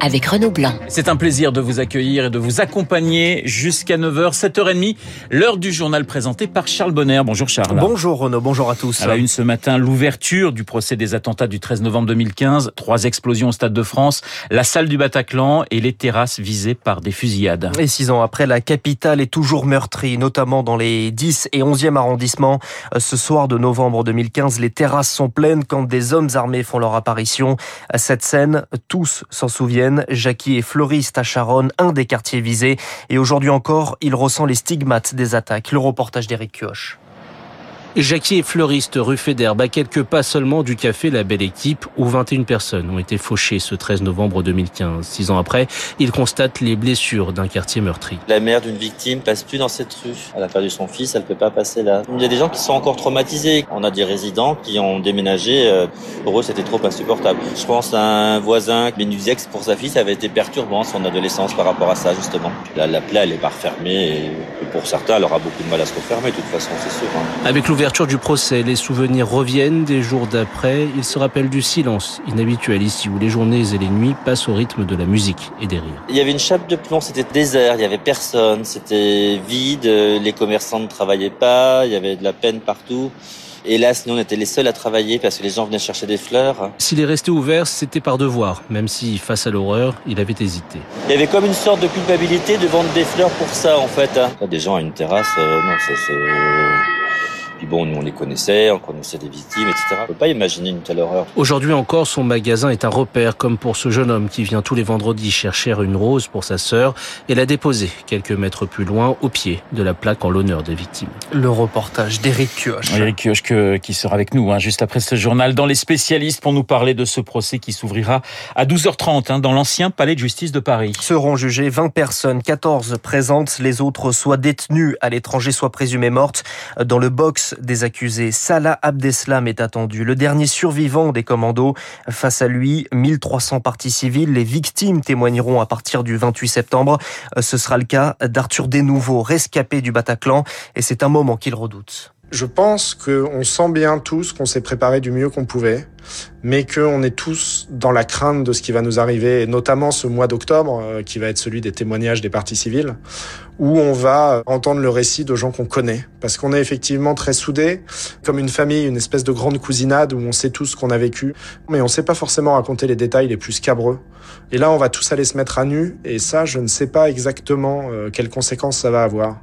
avec Renaud Blanc. C'est un plaisir de vous accueillir et de vous accompagner jusqu'à 9h, 7h30, l'heure du journal présenté par Charles Bonner. Bonjour Charles. Bonjour Renaud, bonjour à tous. À la une ce matin, l'ouverture du procès des attentats du 13 novembre 2015, trois explosions au Stade de France, la salle du Bataclan et les terrasses visées par des fusillades. Et six ans après, la capitale est toujours meurtrie, notamment dans les 10 et 11e arrondissements. Ce soir de novembre 2015, les terrasses sont pleines quand des hommes armés font leur apparition. Cette scène, tous s'en souviennent Jackie est fleuriste à Charonne, un des quartiers visés. Et aujourd'hui encore, il ressent les stigmates des attaques. Le reportage d'Éric Kioch. Jackie est fleuriste rue Fédère, à quelques pas seulement du café La Belle Équipe, où 21 personnes ont été fauchées ce 13 novembre 2015. Six ans après, il constate les blessures d'un quartier meurtri. La mère d'une victime passe plus dans cette rue. Elle a perdu son fils, elle peut pas passer là. Il y a des gens qui sont encore traumatisés. On a des résidents qui ont déménagé. Euh, pour eux, c'était trop insupportable. Je pense à un voisin qui nous disait que pour sa fille, ça avait été perturbant son adolescence par rapport à ça, justement. La, la plaie, elle est pas refermée. Et pour certains, elle aura beaucoup de mal à se refermer, de toute façon, c'est sûr. Hein. Avec l'ouverture l'ouverture du procès, les souvenirs reviennent des jours d'après. Il se rappelle du silence inhabituel ici où les journées et les nuits passent au rythme de la musique et des rires. Il y avait une chape de plomb, c'était désert, il y avait personne, c'était vide, les commerçants ne travaillaient pas, il y avait de la peine partout. Hélas, nous, on était les seuls à travailler parce que les gens venaient chercher des fleurs. S'il est resté ouvert, c'était par devoir, même si, face à l'horreur, il avait hésité. Il y avait comme une sorte de culpabilité de vendre des fleurs pour ça, en fait. Hein. Des gens à une terrasse, euh, non, c'est... Puis bon, nous on les connaissait, on connaissait des victimes, etc. On peut pas imaginer une telle horreur. Aujourd'hui encore, son magasin est un repère, comme pour ce jeune homme qui vient tous les vendredis chercher une rose pour sa sœur et la déposer quelques mètres plus loin, au pied de la plaque en l'honneur des victimes. Le reportage d'Éric Kioch. Éric Kioch qui sera avec nous hein, juste après ce journal dans les spécialistes pour nous parler de ce procès qui s'ouvrira à 12h30 hein, dans l'ancien palais de justice de Paris. Seront jugées 20 personnes, 14 présentes, les autres soit détenues à l'étranger, soit présumées mortes dans le box des accusés. Salah Abdeslam est attendu, le dernier survivant des commandos. Face à lui, 1300 parties civiles. Les victimes témoigneront à partir du 28 septembre. Ce sera le cas d'Arthur Desnouveaux, rescapé du Bataclan, et c'est un moment qu'il redoute. Je pense qu'on sent bien tous qu'on s'est préparé du mieux qu'on pouvait, mais qu'on est tous dans la crainte de ce qui va nous arriver, et notamment ce mois d'octobre, euh, qui va être celui des témoignages des parties civiles, où on va entendre le récit de gens qu'on connaît, parce qu'on est effectivement très soudés, comme une famille, une espèce de grande cousinade où on sait tous ce qu'on a vécu, mais on sait pas forcément raconter les détails les plus scabreux. Et là, on va tous aller se mettre à nu, et ça, je ne sais pas exactement euh, quelles conséquences ça va avoir.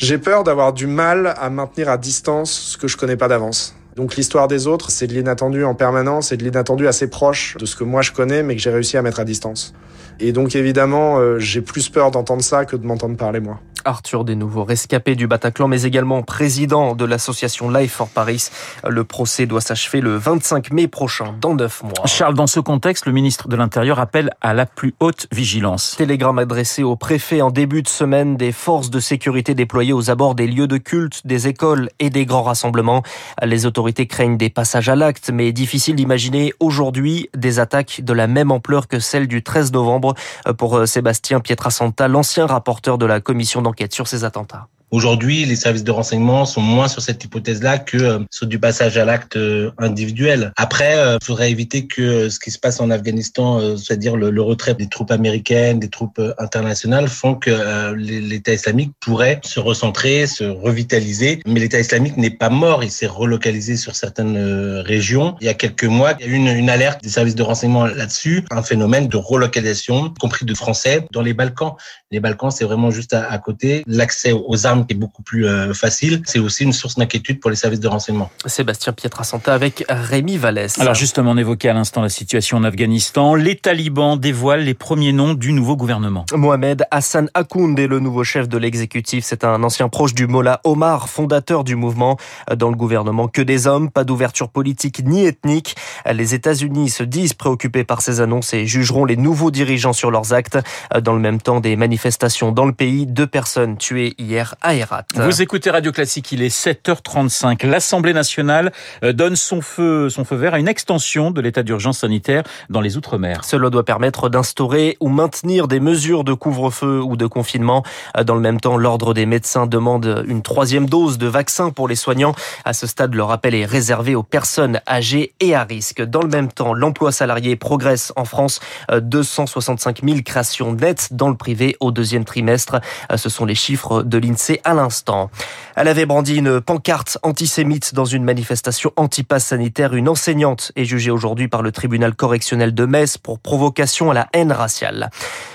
J'ai peur d'avoir du mal à maintenir à distance ce que je connais pas d'avance. Donc l'histoire des autres, c'est de l'inattendu en permanence et de l'inattendu assez proche de ce que moi je connais mais que j'ai réussi à mettre à distance. Et donc évidemment, euh, j'ai plus peur d'entendre ça que de m'entendre parler moi. Arthur des nouveaux rescapé du Bataclan, mais également président de l'association Life for Paris. Le procès doit s'achever le 25 mai prochain, dans neuf mois. Charles, dans ce contexte, le ministre de l'Intérieur appelle à la plus haute vigilance. Télégramme adressé au préfet en début de semaine des forces de sécurité déployées aux abords des lieux de culte, des écoles et des grands rassemblements. Les autorités craignent des passages à l'acte, mais difficile d'imaginer aujourd'hui des attaques de la même ampleur que celle du 13 novembre pour Sébastien Pietrasanta, l'ancien rapporteur de la commission d'enquête sur ces attentats. Aujourd'hui, les services de renseignement sont moins sur cette hypothèse-là que euh, sur du passage à l'acte euh, individuel. Après, il euh, faudrait éviter que ce qui se passe en Afghanistan, c'est-à-dire le, retrait des troupes américaines, des troupes internationales, font que l'État islamique pourrait se recentrer, se revitaliser. Mais l'État islamique n'est pas mort, il s'est relocalisé sur certaines régions. Il y a quelques mois, il y a eu une, une alerte des services de renseignement là-dessus, un phénomène de relocalisation, y compris de Français, dans les Balkans. Les Balkans, c'est vraiment juste à, à côté. L'accès aux armes qui est beaucoup plus euh, facile, c'est aussi une source d'inquiétude pour les services de renseignement. Sébastien Pietrasanta avec Rémi Vallès. Alors justement, on évoquait à l'instant la situation en Afghanistan. Les talibans dévoilent les premiers noms du nouveau gouvernement. Mohamed Hassan Akound est le nouveau chef de l'exécutif. C'est un ancien proche du Mollah Omar, fondateur du mouvement. Dans le gouvernement, que des hommes, pas d'ouverture politique ni ethnique. Les États-Unis se disent préoccupés par ces annonces et jugeront les nouveaux dirigeants sur leurs actes. Dans le même temps, des manifestations dans le pays. Deux personnes tuées hier à Vous écoutez Radio Classique, il est 7h35. L'Assemblée nationale euh, donne son feu, son feu vert à une extension de l'état d'urgence sanitaire dans les Outre-mer. Cela doit permettre d'instaurer ou maintenir des mesures de couvre-feu ou de confinement. Dans le même temps, l'Ordre des médecins demande une troisième dose de vaccin pour les soignants. À ce stade, le rappel est réservé aux personnes âgées et à risque. Dans le même temps, l'emploi salarié progresse en France. 265 000 créations nettes dans le privé au deuxième trimestre. Ce sont les chiffres de l'INSEE à l'instant. Elle avait brandi une pancarte antisémite dans une manifestation anti-pass sanitaire. Une enseignante est jugée aujourd'hui par le tribunal correctionnel de Metz pour provocation à la haine raciale.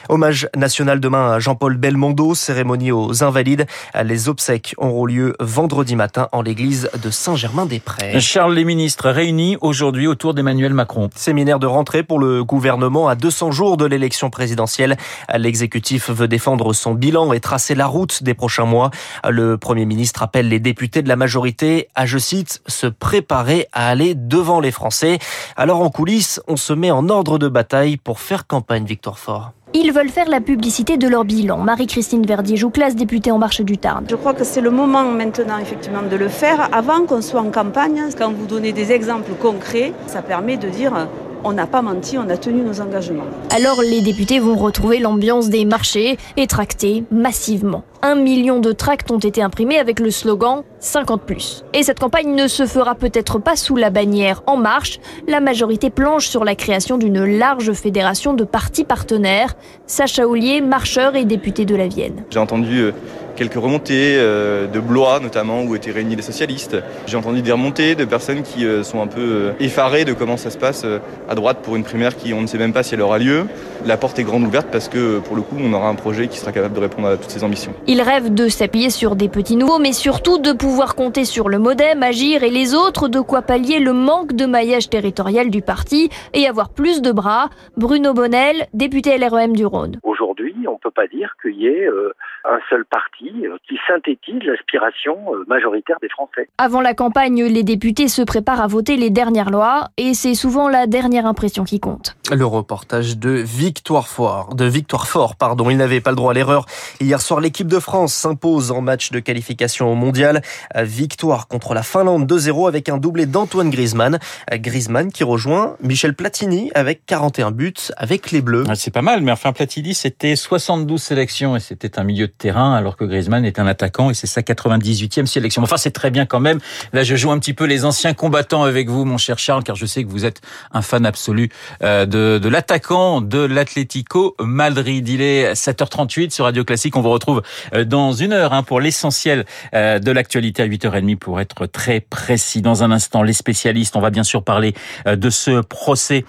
Hommage national demain à Jean-Paul Belmondo, cérémonie aux Invalides. Les obsèques auront lieu vendredi matin en l'église de Saint-Germain-des-Prés. Charles, les ministres réunis aujourd'hui autour d'Emmanuel Macron. Séminaire de rentrée pour le gouvernement à 200 jours de l'élection présidentielle. L'exécutif veut défendre son bilan et tracer la route des prochains mois. Le Premier ministre appelle les députés de la majorité à, je cite, se préparer à aller devant les Français. Alors en coulisses, on se met en ordre de bataille pour faire campagne, Victor Fort. Ils veulent faire la publicité de leur bilan. Marie-Christine Verdier-Jouclas, députée En Marche du Tarn. Je crois que c'est le moment maintenant, effectivement, de le faire avant qu'on soit en campagne. Quand vous donnez des exemples concrets, ça permet de dire on n'a pas menti, on a tenu nos engagements. Alors les députés vont retrouver l'ambiance des marchés et tracter massivement. Un million de tracts ont été imprimés avec le slogan 50 plus. Et cette campagne ne se fera peut-être pas sous la bannière En Marche. La majorité planche sur la création d'une large fédération de partis partenaires. Sacha Ollier, marcheur et député de la Vienne. J'ai entendu euh, quelques remontées euh, de Blois notamment où étaient réunis les socialistes. J'ai entendu des remontées de personnes qui euh, sont un peu effarées de comment ça se passe à droite pour une primaire qui on ne sait même pas si elle aura lieu. La porte est grande ouverte parce que pour le coup on aura un projet qui sera capable de répondre à toutes ces ambitions. Il rêve de s'appuyer sur des petits nouveaux mais surtout de pouvoir compter sur le modem, agir et les autres de quoi pallier le manque de maillage territorial du parti et avoir plus de bras. Bruno Bonnel, député LREM du Rhône. Aujourd'hui, on ne peut pas dire qu'il y ait euh, un seul parti euh, qui synthétise l'aspiration euh, majoritaire des Français. Avant la campagne, les députés se préparent à voter les dernières lois et c'est souvent la dernière impression qui compte. Le reportage de Victoire Fort, de Victoire Fort, pardon, il n'avait pas le droit à l'erreur. Hier soir, l'équipe de France s'impose en match de qualification au mondial. Victoire contre la Finlande 2-0 avec un doublé d'Antoine Griezmann. Griezmann qui rejoint Michel Platini avec 41 buts avec les Bleus. Ah, c'est pas mal, mais enfin Platini c'était 72 sélections et c'était un milieu terrain alors que Griezmann est un attaquant et c'est sa 98e sélection. Enfin c'est très bien quand même. Là je joue un petit peu les anciens combattants avec vous mon cher Charles car je sais que vous êtes un fan absolu euh, de, de l'attaquant de l'Atlético Madrid. Il est 7h38 sur Radio Classique. On vous retrouve euh, dans une heure hein, pour l'essentiel euh, de l'actualité à 8h30 pour être très précis. Dans un instant, les spécialistes, on va bien sûr parler de ce procès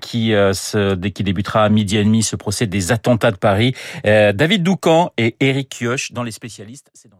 qui, se, qui débutera à midi et demi, ce procès des attentats de Paris. David Doucan et Eric Kioch dans les spécialistes. C'est dans